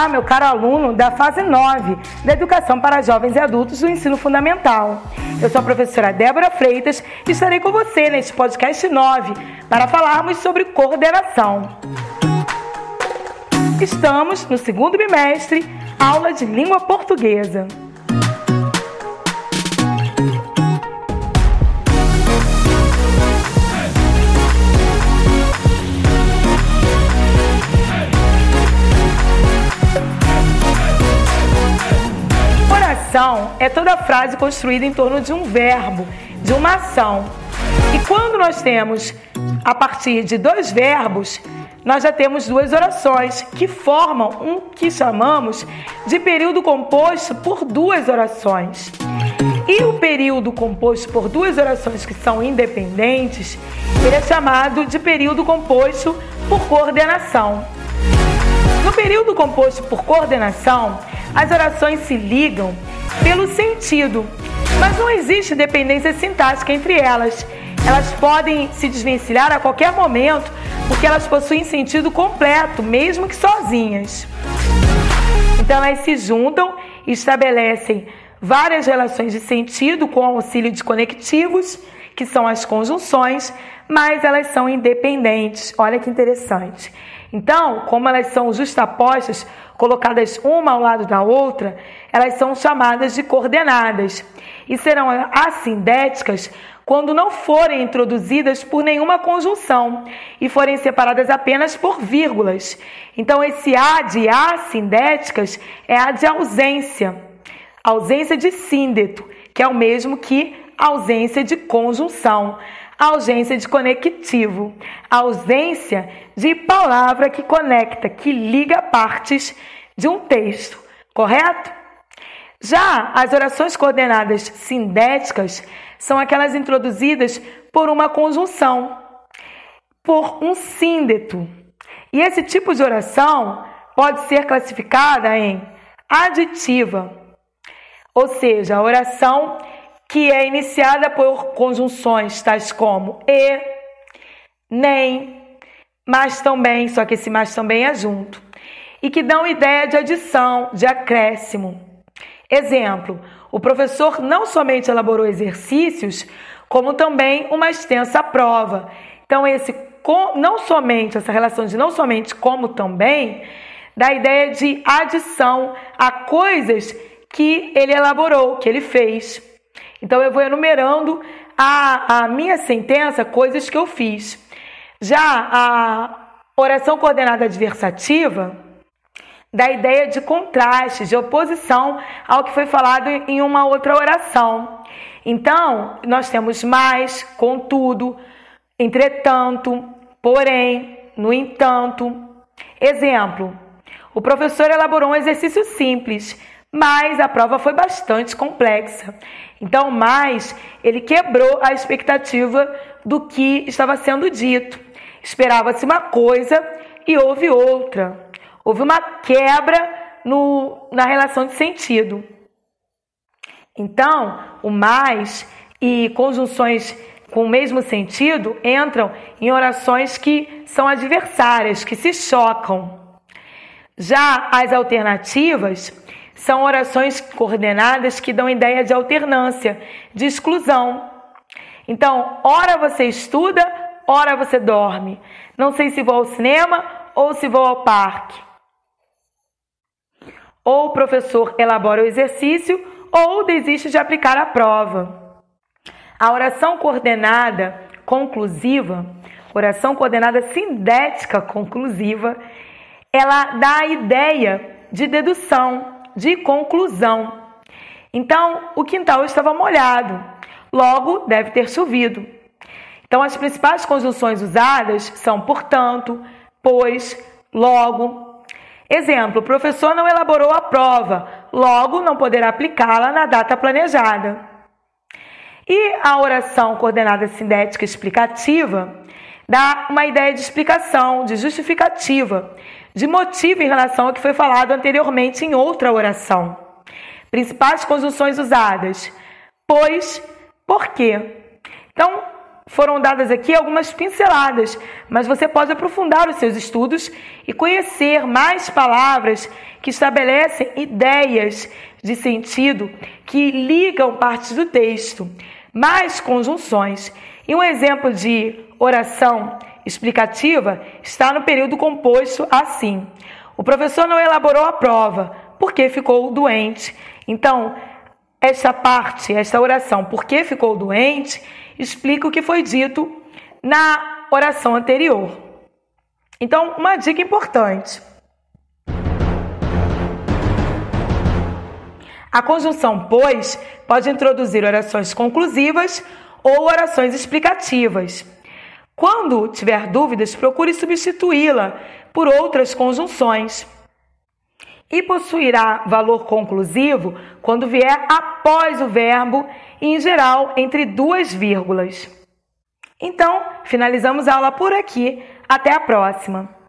Olá, meu caro aluno da fase 9 da Educação para Jovens e Adultos do Ensino Fundamental. Eu sou a professora Débora Freitas e estarei com você neste podcast 9 para falarmos sobre coordenação. Estamos no segundo bimestre, aula de língua portuguesa. É toda frase construída em torno de um verbo, de uma ação. E quando nós temos a partir de dois verbos, nós já temos duas orações que formam um que chamamos de período composto por duas orações. E o período composto por duas orações que são independentes, ele é chamado de período composto por coordenação. No período composto por coordenação, as orações se ligam pelo sentido, mas não existe dependência sintática entre elas. Elas podem se desvencilhar a qualquer momento porque elas possuem sentido completo, mesmo que sozinhas. Então elas se juntam e estabelecem várias relações de sentido com auxílio de conectivos, que são as conjunções, mas elas são independentes. Olha que interessante. Então, como elas são justapostas, colocadas uma ao lado da outra, elas são chamadas de coordenadas e serão assindéticas quando não forem introduzidas por nenhuma conjunção e forem separadas apenas por vírgulas. Então, esse A de assindéticas é a de ausência, ausência de síndeto, que é o mesmo que ausência de conjunção ausência de conectivo, ausência de palavra que conecta, que liga partes de um texto, correto? Já as orações coordenadas sindéticas são aquelas introduzidas por uma conjunção, por um síndeto. E esse tipo de oração pode ser classificada em aditiva, ou seja, a oração que é iniciada por conjunções tais como e, nem, mas também, só que esse mas também é junto, e que dão ideia de adição, de acréscimo. Exemplo: o professor não somente elaborou exercícios, como também uma extensa prova. Então, esse não somente, essa relação de não somente como também, dá ideia de adição a coisas que ele elaborou, que ele fez. Então eu vou enumerando a, a minha sentença, coisas que eu fiz. Já a oração coordenada adversativa dá a ideia de contraste, de oposição ao que foi falado em uma outra oração. Então, nós temos mais, contudo, entretanto, porém, no entanto. Exemplo: o professor elaborou um exercício simples, mas a prova foi bastante complexa. Então, mais ele quebrou a expectativa do que estava sendo dito. Esperava-se uma coisa e houve outra. Houve uma quebra no, na relação de sentido. Então, o mais e conjunções com o mesmo sentido entram em orações que são adversárias, que se chocam. Já as alternativas são orações coordenadas que dão ideia de alternância, de exclusão. Então, ora você estuda, ora você dorme. Não sei se vou ao cinema ou se vou ao parque. Ou o professor elabora o exercício ou desiste de aplicar a prova. A oração coordenada conclusiva, oração coordenada sindética conclusiva, ela dá a ideia de dedução, de conclusão. Então, o quintal estava molhado, logo deve ter chovido. Então, as principais conjunções usadas são portanto, pois, logo. Exemplo: o professor não elaborou a prova, logo não poderá aplicá-la na data planejada. E a oração coordenada sintética explicativa dá uma ideia de explicação, de justificativa, de motivo em relação ao que foi falado anteriormente em outra oração. Principais conjunções usadas: pois, por quê. Então, foram dadas aqui algumas pinceladas, mas você pode aprofundar os seus estudos e conhecer mais palavras que estabelecem ideias de sentido que ligam partes do texto, mais conjunções. E um exemplo de oração explicativa está no período composto assim: O professor não elaborou a prova porque ficou doente. Então, esta parte, esta oração, porque ficou doente, explica o que foi dito na oração anterior. Então, uma dica importante. A conjunção pois pode introduzir orações conclusivas ou orações explicativas. Quando tiver dúvidas, procure substituí-la por outras conjunções. E possuirá valor conclusivo quando vier após o verbo e, em geral, entre duas vírgulas. Então, finalizamos a aula por aqui. Até a próxima!